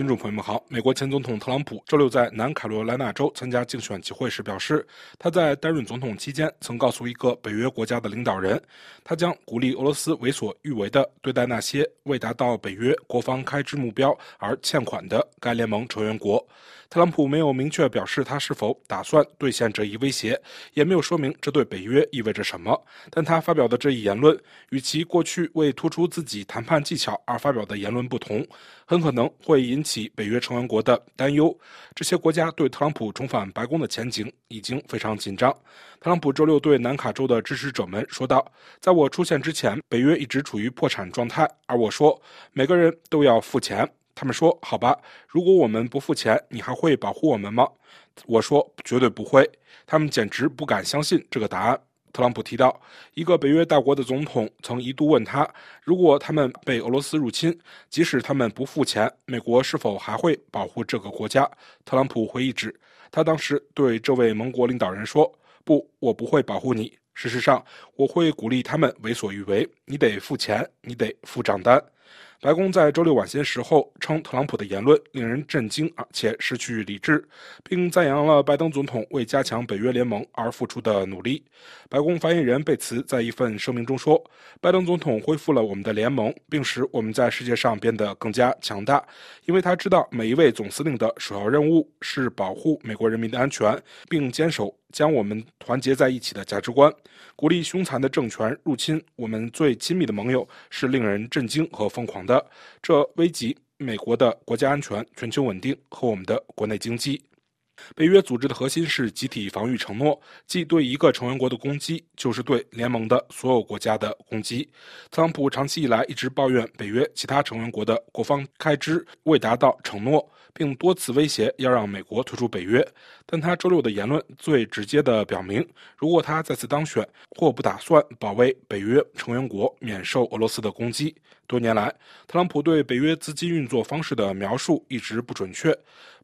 听众朋友们好，美国前总统特朗普周六在南卡罗来纳州参加竞选集会时表示，他在担任总统期间曾告诉一个北约国家的领导人，他将鼓励俄罗斯为所欲为地对待那些未达到北约国防开支目标而欠款的该联盟成员国。特朗普没有明确表示他是否打算兑现这一威胁，也没有说明这对北约意味着什么。但他发表的这一言论与其过去为突出自己谈判技巧而发表的言论不同，很可能会引起北约成员国的担忧。这些国家对特朗普重返白宫的前景已经非常紧张。特朗普周六对南卡州的支持者们说道：“在我出现之前，北约一直处于破产状态，而我说每个人都要付钱。”他们说：“好吧，如果我们不付钱，你还会保护我们吗？”我说：“绝对不会。”他们简直不敢相信这个答案。特朗普提到，一个北约大国的总统曾一度问他：“如果他们被俄罗斯入侵，即使他们不付钱，美国是否还会保护这个国家？”特朗普回忆指，他当时对这位盟国领导人说：“不，我不会保护你。事实上，我会鼓励他们为所欲为。你得付钱，你得付账单。”白宫在周六晚些时候称，特朗普的言论令人震惊，而且失去理智，并赞扬了拜登总统为加强北约联盟而付出的努力。白宫发言人贝茨在一份声明中说：“拜登总统恢复了我们的联盟，并使我们在世界上变得更加强大，因为他知道每一位总司令的首要任务是保护美国人民的安全，并坚守。”将我们团结在一起的价值观，鼓励凶残的政权入侵我们最亲密的盟友，是令人震惊和疯狂的。这危及美国的国家安全、全球稳定和我们的国内经济。北约组织的核心是集体防御承诺，即对一个成员国的攻击就是对联盟的所有国家的攻击。特朗普长期以来一直抱怨北约其他成员国的国防开支未达到承诺。并多次威胁要让美国退出北约，但他周六的言论最直接地表明，如果他再次当选，或不打算保卫北约成员国免受俄罗斯的攻击。多年来，特朗普对北约资金运作方式的描述一直不准确。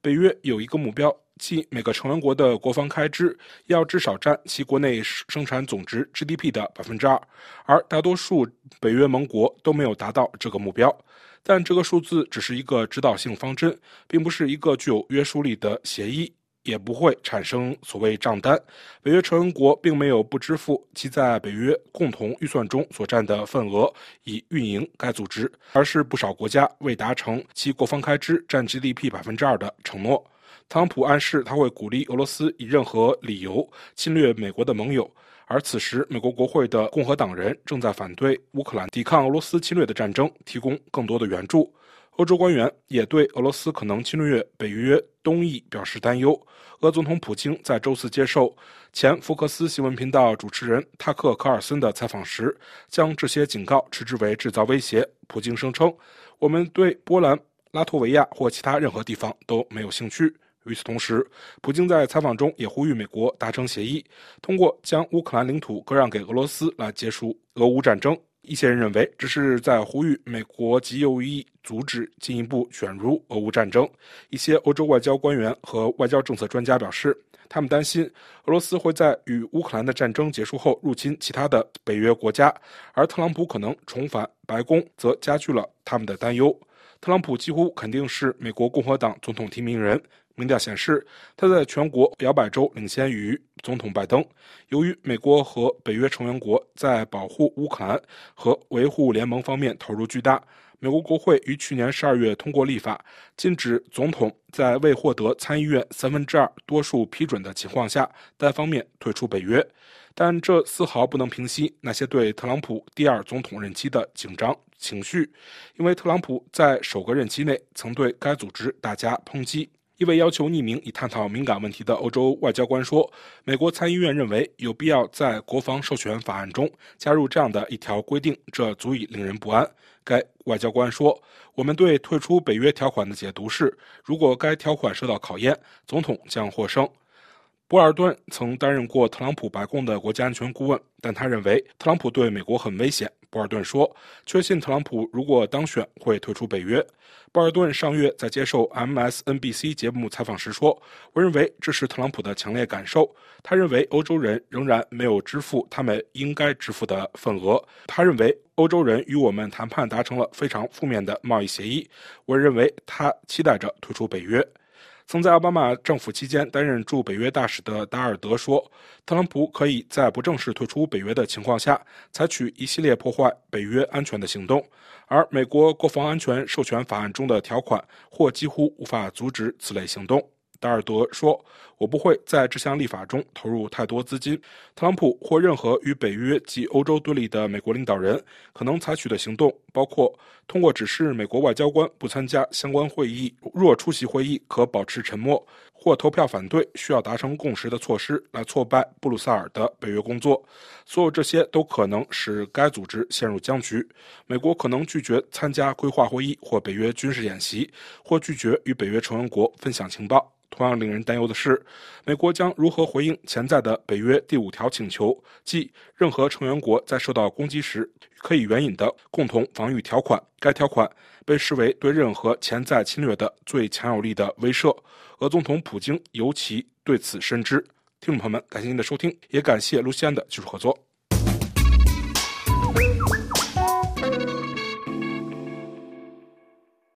北约有一个目标，即每个成员国的国防开支要至少占其国内生产总值 GDP 的百分之二，而大多数北约盟国都没有达到这个目标。但这个数字只是一个指导性方针，并不是一个具有约束力的协议，也不会产生所谓账单。北约成员国并没有不支付其在北约共同预算中所占的份额以运营该组织，而是不少国家未达成其国防开支占 GDP 百分之二的承诺。特朗普暗示他会鼓励俄罗斯以任何理由侵略美国的盟友。而此时，美国国会的共和党人正在反对乌克兰抵抗俄罗斯侵略的战争提供更多的援助。欧洲官员也对俄罗斯可能侵略北约东翼表示担忧。俄总统普京在周四接受前福克斯新闻频道主持人塔克·科尔森的采访时，将这些警告称之为制造威胁。普京声称：“我们对波兰、拉脱维亚或其他任何地方都没有兴趣。”与此同时，普京在采访中也呼吁美国达成协议，通过将乌克兰领土割让给俄罗斯来结束俄乌战争。一些人认为这是在呼吁美国极有意阻止进一步卷入俄乌战争。一些欧洲外交官员和外交政策专家表示，他们担心俄罗斯会在与乌克兰的战争结束后入侵其他的北约国家，而特朗普可能重返白宫则加剧了他们的担忧。特朗普几乎肯定是美国共和党总统提名人。民调显示，他在全国摇摆州领先于总统拜登。由于美国和北约成员国在保护乌克兰和维护联盟方面投入巨大，美国国会于去年十二月通过立法，禁止总统在未获得参议院三分之二多数批准的情况下单方面退出北约。但这丝毫不能平息那些对特朗普第二总统任期的紧张情绪，因为特朗普在首个任期内曾对该组织大加抨击。一位要求匿名以探讨敏感问题的欧洲外交官说：“美国参议院认为有必要在国防授权法案中加入这样的一条规定，这足以令人不安。”该外交官说：“我们对退出北约条款的解读是，如果该条款受到考验，总统将获胜。”博尔顿曾担任过特朗普白宫的国家安全顾问，但他认为特朗普对美国很危险。博尔顿说：“确信特朗普如果当选会退出北约。”博尔顿上月在接受 MSNBC 节目采访时说：“我认为这是特朗普的强烈感受。他认为欧洲人仍然没有支付他们应该支付的份额。他认为欧洲人与我们谈判达成了非常负面的贸易协议。我认为他期待着退出北约。曾在奥巴马政府期间担任驻北约大使的达尔德说：“特朗普可以在不正式退出北约的情况下，采取一系列破坏北约安全的行动，而美国国防安全授权法案中的条款或几乎无法阻止此类行动。”达尔德说：“我不会在这项立法中投入太多资金。特朗普或任何与北约及欧洲对立的美国领导人可能采取的行动，包括通过指示美国外交官不参加相关会议，若出席会议可保持沉默，或投票反对需要达成共识的措施来挫败布鲁塞尔的北约工作。所有这些都可能使该组织陷入僵局。美国可能拒绝参加规划会议或北约军事演习，或拒绝与北约成员国分享情报。”同样令人担忧的是，美国将如何回应潜在的北约第五条请求，即任何成员国在受到攻击时可以援引的共同防御条款。该条款被视为对任何潜在侵略的最强有力的威慑。俄总统普京尤其对此深知。听众朋友们，感谢您的收听，也感谢卢西安的技术合作。